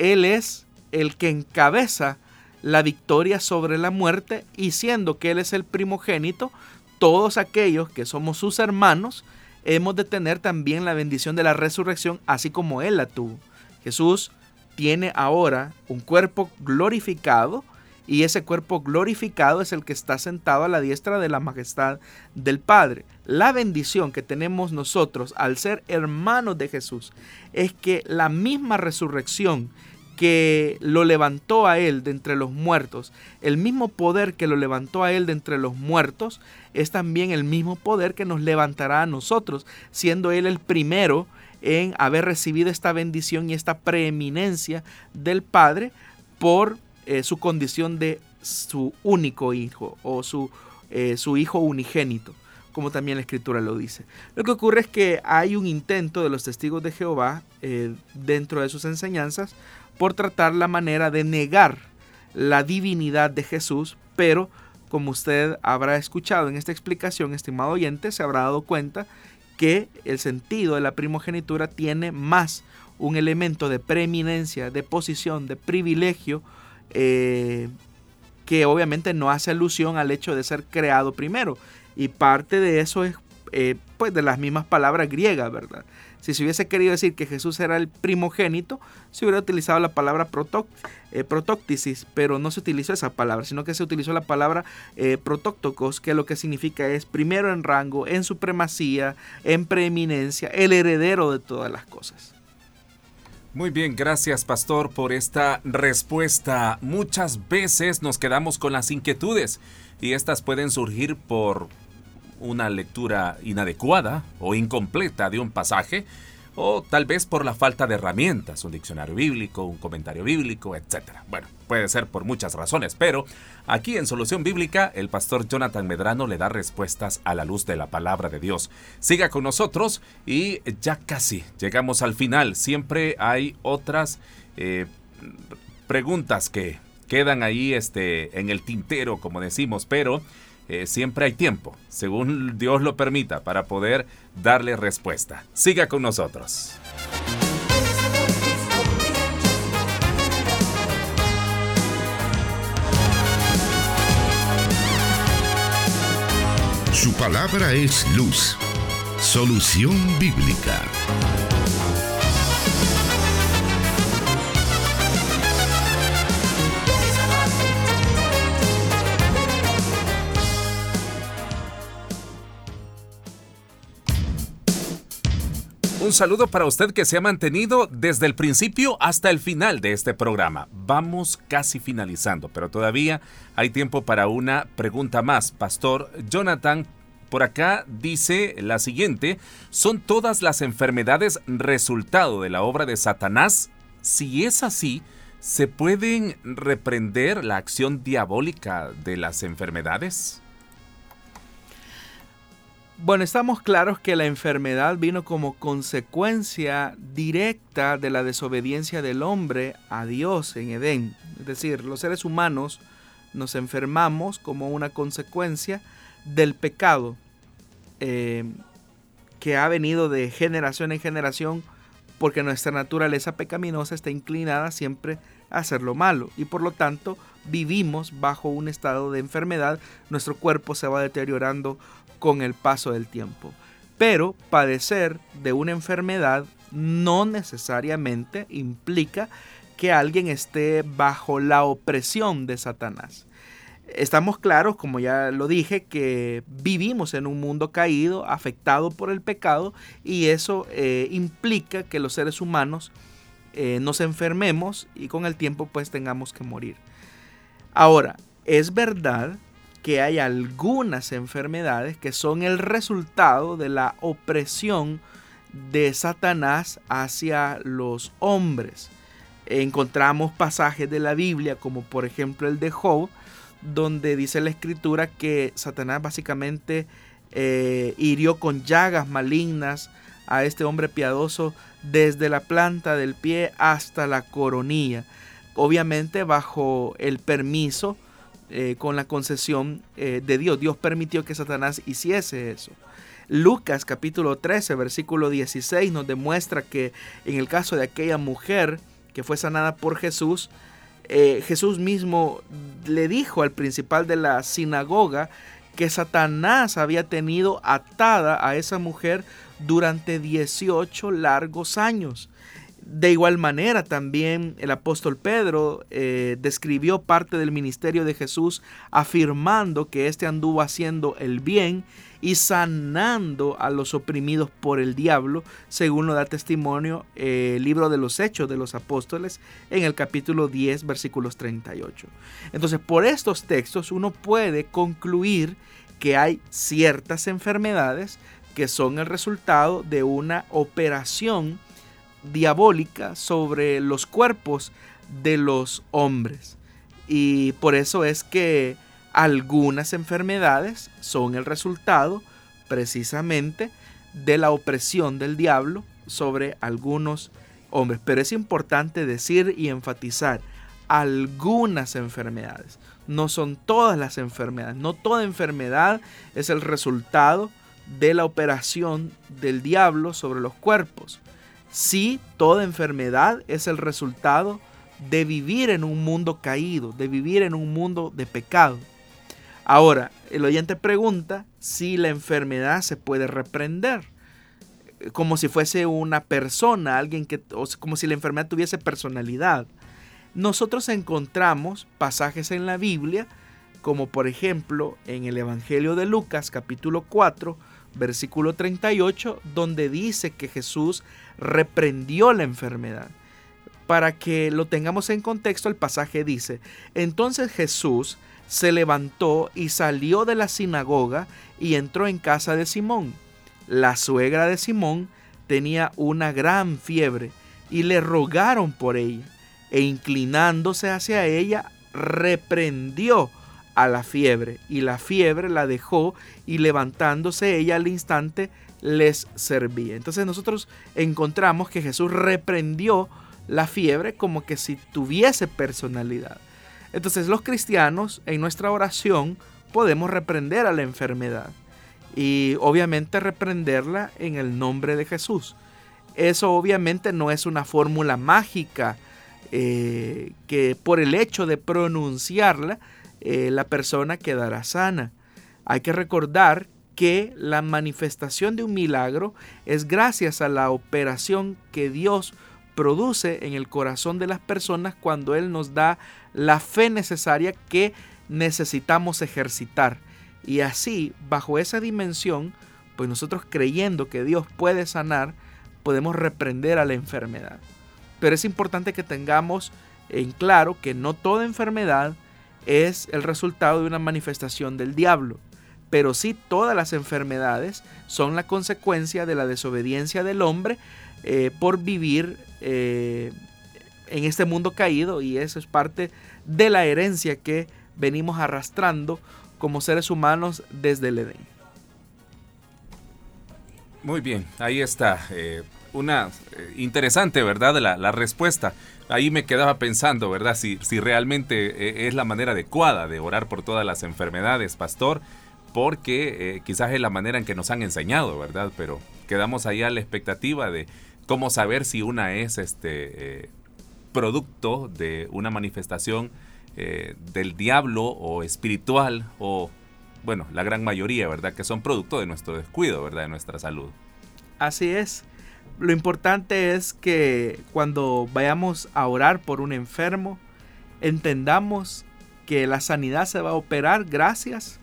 Él es el que encabeza la victoria sobre la muerte y siendo que Él es el primogénito, todos aquellos que somos sus hermanos, hemos de tener también la bendición de la resurrección, así como Él la tuvo. Jesús tiene ahora un cuerpo glorificado y ese cuerpo glorificado es el que está sentado a la diestra de la majestad del Padre. La bendición que tenemos nosotros al ser hermanos de Jesús es que la misma resurrección que lo levantó a él de entre los muertos, el mismo poder que lo levantó a él de entre los muertos, es también el mismo poder que nos levantará a nosotros, siendo él el primero en haber recibido esta bendición y esta preeminencia del Padre por eh, su condición de su único hijo o su, eh, su hijo unigénito, como también la escritura lo dice. Lo que ocurre es que hay un intento de los testigos de Jehová eh, dentro de sus enseñanzas por tratar la manera de negar la divinidad de Jesús, pero como usted habrá escuchado en esta explicación, estimado oyente, se habrá dado cuenta que el sentido de la primogenitura tiene más un elemento de preeminencia, de posición, de privilegio, eh, que obviamente no hace alusión al hecho de ser creado primero. Y parte de eso es eh, pues de las mismas palabras griegas, ¿verdad? Si se hubiese querido decir que Jesús era el primogénito, se hubiera utilizado la palabra eh, protóctisis, pero no se utilizó esa palabra, sino que se utilizó la palabra eh, que lo que significa es primero en rango, en supremacía, en preeminencia, el heredero de todas las cosas. Muy bien, gracias pastor por esta respuesta. Muchas veces nos quedamos con las inquietudes y estas pueden surgir por una lectura inadecuada o incompleta de un pasaje o tal vez por la falta de herramientas, un diccionario bíblico, un comentario bíblico, etc. Bueno, puede ser por muchas razones, pero aquí en Solución Bíblica el pastor Jonathan Medrano le da respuestas a la luz de la palabra de Dios. Siga con nosotros y ya casi llegamos al final. Siempre hay otras eh, preguntas que quedan ahí este, en el tintero, como decimos, pero eh, siempre hay tiempo, según Dios lo permita, para poder darle respuesta. Siga con nosotros. Su palabra es luz. Solución bíblica. Un saludo para usted que se ha mantenido desde el principio hasta el final de este programa. Vamos casi finalizando, pero todavía hay tiempo para una pregunta más. Pastor Jonathan, por acá dice la siguiente, ¿son todas las enfermedades resultado de la obra de Satanás? Si es así, ¿se pueden reprender la acción diabólica de las enfermedades? Bueno, estamos claros que la enfermedad vino como consecuencia directa de la desobediencia del hombre a Dios en Edén. Es decir, los seres humanos nos enfermamos como una consecuencia del pecado eh, que ha venido de generación en generación porque nuestra naturaleza pecaminosa está inclinada siempre a hacer lo malo y por lo tanto vivimos bajo un estado de enfermedad, nuestro cuerpo se va deteriorando con el paso del tiempo. Pero padecer de una enfermedad no necesariamente implica que alguien esté bajo la opresión de Satanás. Estamos claros, como ya lo dije, que vivimos en un mundo caído, afectado por el pecado, y eso eh, implica que los seres humanos eh, nos enfermemos y con el tiempo pues tengamos que morir. Ahora, es verdad que hay algunas enfermedades que son el resultado de la opresión de Satanás hacia los hombres. Encontramos pasajes de la Biblia, como por ejemplo el de Job, donde dice la escritura que Satanás básicamente eh, hirió con llagas malignas a este hombre piadoso desde la planta del pie hasta la coronilla. Obviamente bajo el permiso eh, con la concesión eh, de Dios. Dios permitió que Satanás hiciese eso. Lucas capítulo 13, versículo 16 nos demuestra que en el caso de aquella mujer que fue sanada por Jesús, eh, Jesús mismo le dijo al principal de la sinagoga que Satanás había tenido atada a esa mujer durante 18 largos años. De igual manera, también el apóstol Pedro eh, describió parte del ministerio de Jesús afirmando que éste anduvo haciendo el bien y sanando a los oprimidos por el diablo, según lo da testimonio eh, el libro de los Hechos de los Apóstoles en el capítulo 10, versículos 38. Entonces, por estos textos uno puede concluir que hay ciertas enfermedades que son el resultado de una operación diabólica sobre los cuerpos de los hombres. Y por eso es que algunas enfermedades son el resultado precisamente de la opresión del diablo sobre algunos hombres. Pero es importante decir y enfatizar algunas enfermedades. No son todas las enfermedades. No toda enfermedad es el resultado de la operación del diablo sobre los cuerpos. Sí, toda enfermedad es el resultado de vivir en un mundo caído, de vivir en un mundo de pecado. Ahora, el oyente pregunta si la enfermedad se puede reprender, como si fuese una persona, alguien que, o como si la enfermedad tuviese personalidad. Nosotros encontramos pasajes en la Biblia, como por ejemplo en el Evangelio de Lucas capítulo 4, versículo 38, donde dice que Jesús reprendió la enfermedad. Para que lo tengamos en contexto, el pasaje dice, entonces Jesús se levantó y salió de la sinagoga y entró en casa de Simón. La suegra de Simón tenía una gran fiebre y le rogaron por ella, e inclinándose hacia ella, reprendió a la fiebre, y la fiebre la dejó, y levantándose ella al instante les servía. Entonces nosotros encontramos que Jesús reprendió la fiebre como que si tuviese personalidad. Entonces los cristianos en nuestra oración podemos reprender a la enfermedad y obviamente reprenderla en el nombre de Jesús. Eso obviamente no es una fórmula mágica eh, que por el hecho de pronunciarla eh, la persona quedará sana. Hay que recordar que la manifestación de un milagro es gracias a la operación que Dios produce en el corazón de las personas cuando Él nos da la fe necesaria que necesitamos ejercitar. Y así, bajo esa dimensión, pues nosotros creyendo que Dios puede sanar, podemos reprender a la enfermedad. Pero es importante que tengamos en claro que no toda enfermedad es el resultado de una manifestación del diablo, pero sí todas las enfermedades son la consecuencia de la desobediencia del hombre eh, por vivir eh, en este mundo caído y eso es parte de la herencia que venimos arrastrando como seres humanos desde el Edén. Muy bien, ahí está. Eh, una interesante, ¿verdad? La, la, respuesta. Ahí me quedaba pensando, ¿verdad? Si, si realmente eh, es la manera adecuada de orar por todas las enfermedades, pastor, porque quizás es la manera en que nos han enseñado, ¿verdad? Pero quedamos ahí a la expectativa de cómo saber si una es este producto de una manifestación eh, del diablo o espiritual o, bueno, la gran mayoría, ¿verdad? Que son producto de nuestro descuido, ¿verdad? De nuestra salud. Así es. Lo importante es que cuando vayamos a orar por un enfermo, entendamos que la sanidad se va a operar gracias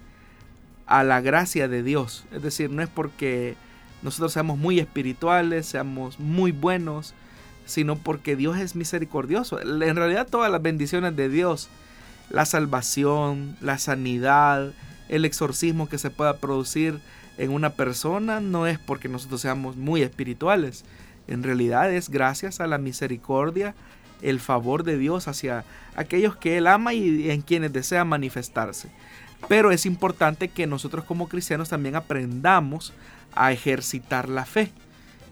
a la gracia de Dios. Es decir, no es porque nosotros seamos muy espirituales, seamos muy buenos, sino porque Dios es misericordioso. En realidad todas las bendiciones de Dios la salvación, la sanidad, el exorcismo que se pueda producir en una persona no es porque nosotros seamos muy espirituales. En realidad es gracias a la misericordia, el favor de Dios hacia aquellos que Él ama y en quienes desea manifestarse. Pero es importante que nosotros como cristianos también aprendamos a ejercitar la fe.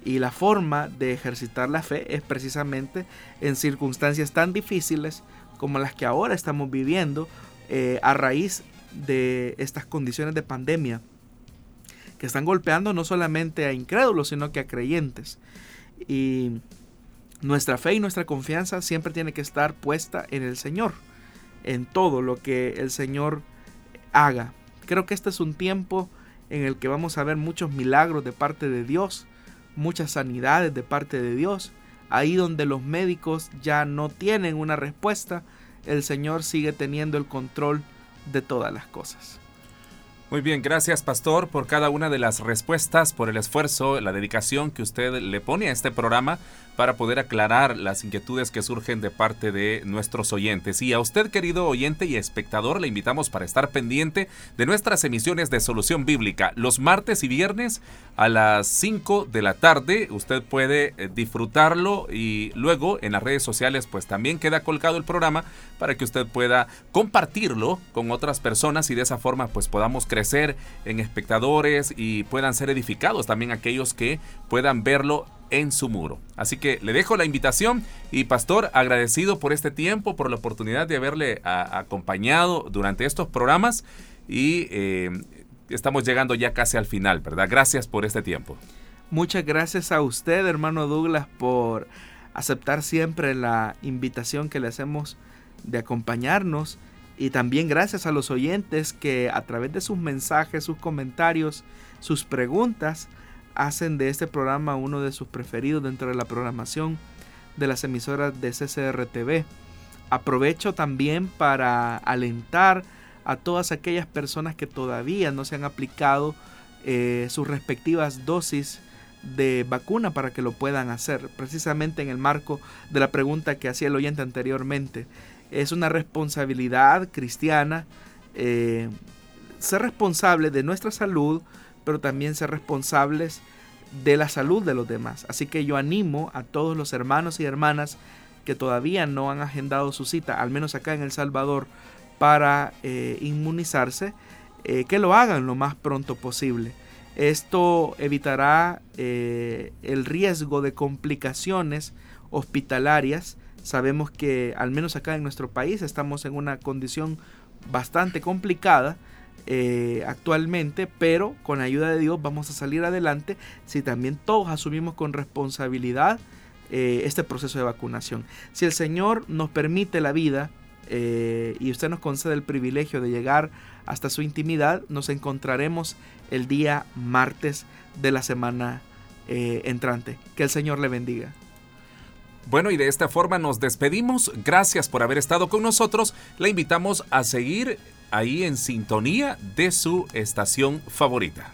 Y la forma de ejercitar la fe es precisamente en circunstancias tan difíciles como las que ahora estamos viviendo eh, a raíz de estas condiciones de pandemia que están golpeando no solamente a incrédulos, sino que a creyentes. Y nuestra fe y nuestra confianza siempre tiene que estar puesta en el Señor, en todo lo que el Señor haga. Creo que este es un tiempo en el que vamos a ver muchos milagros de parte de Dios, muchas sanidades de parte de Dios, ahí donde los médicos ya no tienen una respuesta, el Señor sigue teniendo el control de todas las cosas. Muy bien, gracias Pastor por cada una de las respuestas, por el esfuerzo, la dedicación que usted le pone a este programa para poder aclarar las inquietudes que surgen de parte de nuestros oyentes. Y a usted, querido oyente y espectador, le invitamos para estar pendiente de nuestras emisiones de Solución Bíblica los martes y viernes a las 5 de la tarde. Usted puede eh, disfrutarlo y luego en las redes sociales pues también queda colgado el programa para que usted pueda compartirlo con otras personas y de esa forma pues podamos crecer en espectadores y puedan ser edificados también aquellos que puedan verlo en su muro. Así que le dejo la invitación y pastor, agradecido por este tiempo, por la oportunidad de haberle acompañado durante estos programas y eh, estamos llegando ya casi al final, ¿verdad? Gracias por este tiempo. Muchas gracias a usted, hermano Douglas, por aceptar siempre la invitación que le hacemos de acompañarnos y también gracias a los oyentes que a través de sus mensajes, sus comentarios, sus preguntas, hacen de este programa uno de sus preferidos dentro de la programación de las emisoras de CCRTV. Aprovecho también para alentar a todas aquellas personas que todavía no se han aplicado eh, sus respectivas dosis de vacuna para que lo puedan hacer, precisamente en el marco de la pregunta que hacía el oyente anteriormente. Es una responsabilidad cristiana eh, ser responsable de nuestra salud, pero también ser responsables de la salud de los demás. Así que yo animo a todos los hermanos y hermanas que todavía no han agendado su cita, al menos acá en El Salvador, para eh, inmunizarse, eh, que lo hagan lo más pronto posible. Esto evitará el riesgo de complicaciones hospitalarias. Sabemos que al menos acá en nuestro país estamos en una condición bastante complicada eh, actualmente, pero con la ayuda de Dios vamos a salir adelante si también todos asumimos con responsabilidad eh, este proceso de vacunación. Si el Señor nos permite la vida y usted nos concede el privilegio de llegar hasta su intimidad, nos encontraremos el día martes de la semana eh, entrante. Que el Señor le bendiga. Bueno, y de esta forma nos despedimos. Gracias por haber estado con nosotros. La invitamos a seguir ahí en sintonía de su estación favorita.